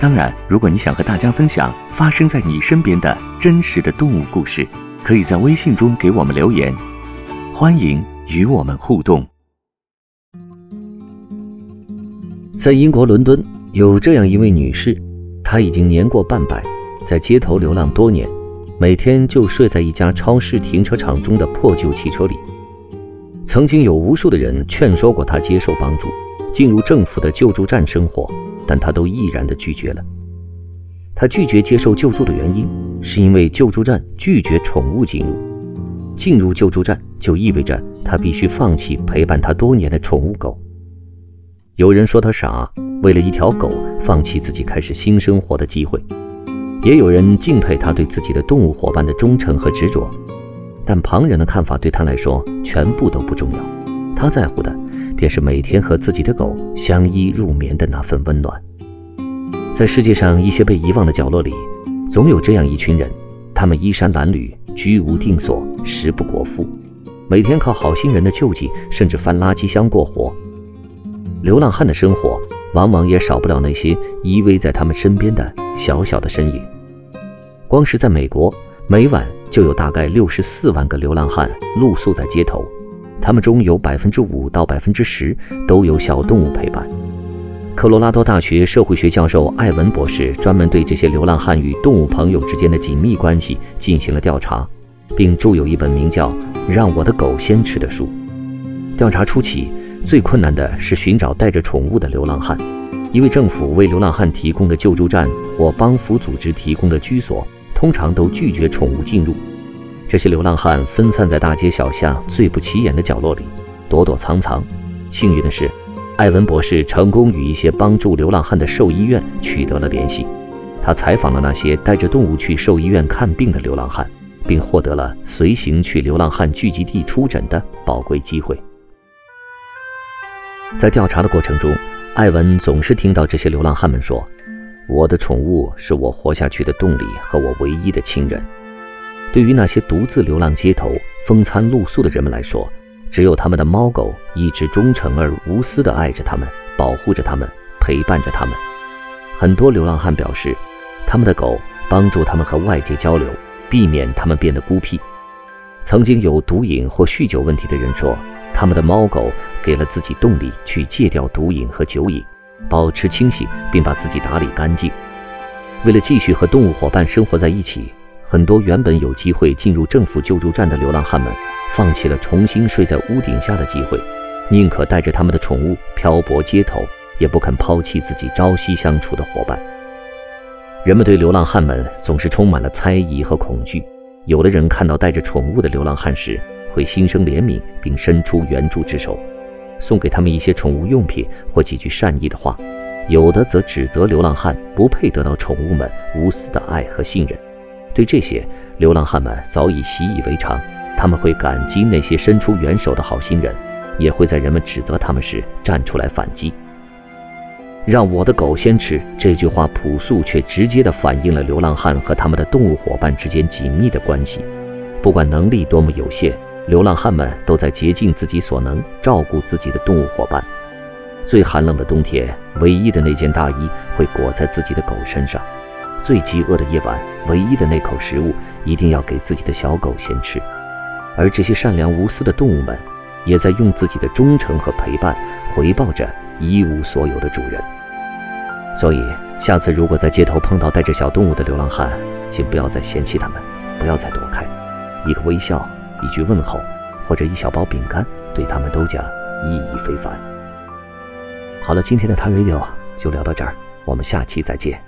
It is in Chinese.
当然，如果你想和大家分享发生在你身边的真实的动物故事，可以在微信中给我们留言，欢迎与我们互动。在英国伦敦，有这样一位女士，她已经年过半百，在街头流浪多年，每天就睡在一家超市停车场中的破旧汽车里。曾经有无数的人劝说过她接受帮助，进入政府的救助站生活。但他都毅然地拒绝了。他拒绝接受救助的原因，是因为救助站拒绝宠物进入。进入救助站就意味着他必须放弃陪伴他多年的宠物狗。有人说他傻，为了一条狗放弃自己开始新生活的机会；也有人敬佩他对自己的动物伙伴的忠诚和执着。但旁人的看法对他来说全部都不重要，他在乎的。便是每天和自己的狗相依入眠的那份温暖。在世界上一些被遗忘的角落里，总有这样一群人，他们衣衫褴褛，居无定所，食不果腹，每天靠好心人的救济，甚至翻垃圾箱过活。流浪汉的生活，往往也少不了那些依偎在他们身边的小小的身影。光是在美国，每晚就有大概六十四万个流浪汉露宿在街头。他们中有百分之五到百分之十都有小动物陪伴。科罗拉多大学社会学教授艾文博士专门对这些流浪汉与动物朋友之间的紧密关系进行了调查，并著有一本名叫《让我的狗先吃》的书。调查初期，最困难的是寻找带着宠物的流浪汉，因为政府为流浪汉提供的救助站或帮扶组织提供的居所通常都拒绝宠物进入。这些流浪汉分散在大街小巷最不起眼的角落里，躲躲藏藏。幸运的是，艾文博士成功与一些帮助流浪汉的兽医院取得了联系。他采访了那些带着动物去兽医院看病的流浪汉，并获得了随行去流浪汉聚集地出诊的宝贵机会。在调查的过程中，艾文总是听到这些流浪汉们说：“我的宠物是我活下去的动力和我唯一的亲人。”对于那些独自流浪街头、风餐露宿的人们来说，只有他们的猫狗一直忠诚而无私地爱着他们，保护着他们，陪伴着他们。很多流浪汉表示，他们的狗帮助他们和外界交流，避免他们变得孤僻。曾经有毒瘾或酗酒问题的人说，他们的猫狗给了自己动力去戒掉毒瘾和酒瘾，保持清醒，并把自己打理干净。为了继续和动物伙伴生活在一起。很多原本有机会进入政府救助站的流浪汉们，放弃了重新睡在屋顶下的机会，宁可带着他们的宠物漂泊街头，也不肯抛弃自己朝夕相处的伙伴。人们对流浪汉们总是充满了猜疑和恐惧。有的人看到带着宠物的流浪汉时，会心生怜悯，并伸出援助之手，送给他们一些宠物用品或几句善意的话；有的则指责流浪汉不配得到宠物们无私的爱和信任。对这些流浪汉们早已习以为常，他们会感激那些伸出援手的好心人，也会在人们指责他们时站出来反击。让我的狗先吃这句话朴素却直接地反映了流浪汉和他们的动物伙伴之间紧密的关系。不管能力多么有限，流浪汉们都在竭尽自己所能照顾自己的动物伙伴。最寒冷的冬天，唯一的那件大衣会裹在自己的狗身上。最饥饿的夜晚，唯一的那口食物一定要给自己的小狗先吃，而这些善良无私的动物们，也在用自己的忠诚和陪伴回报着一无所有的主人。所以，下次如果在街头碰到带着小动物的流浪汉，请不要再嫌弃他们，不要再躲开，一个微笑，一句问候，或者一小包饼干，对他们都将意义非凡。好了，今天的 Radio 就聊到这儿，我们下期再见。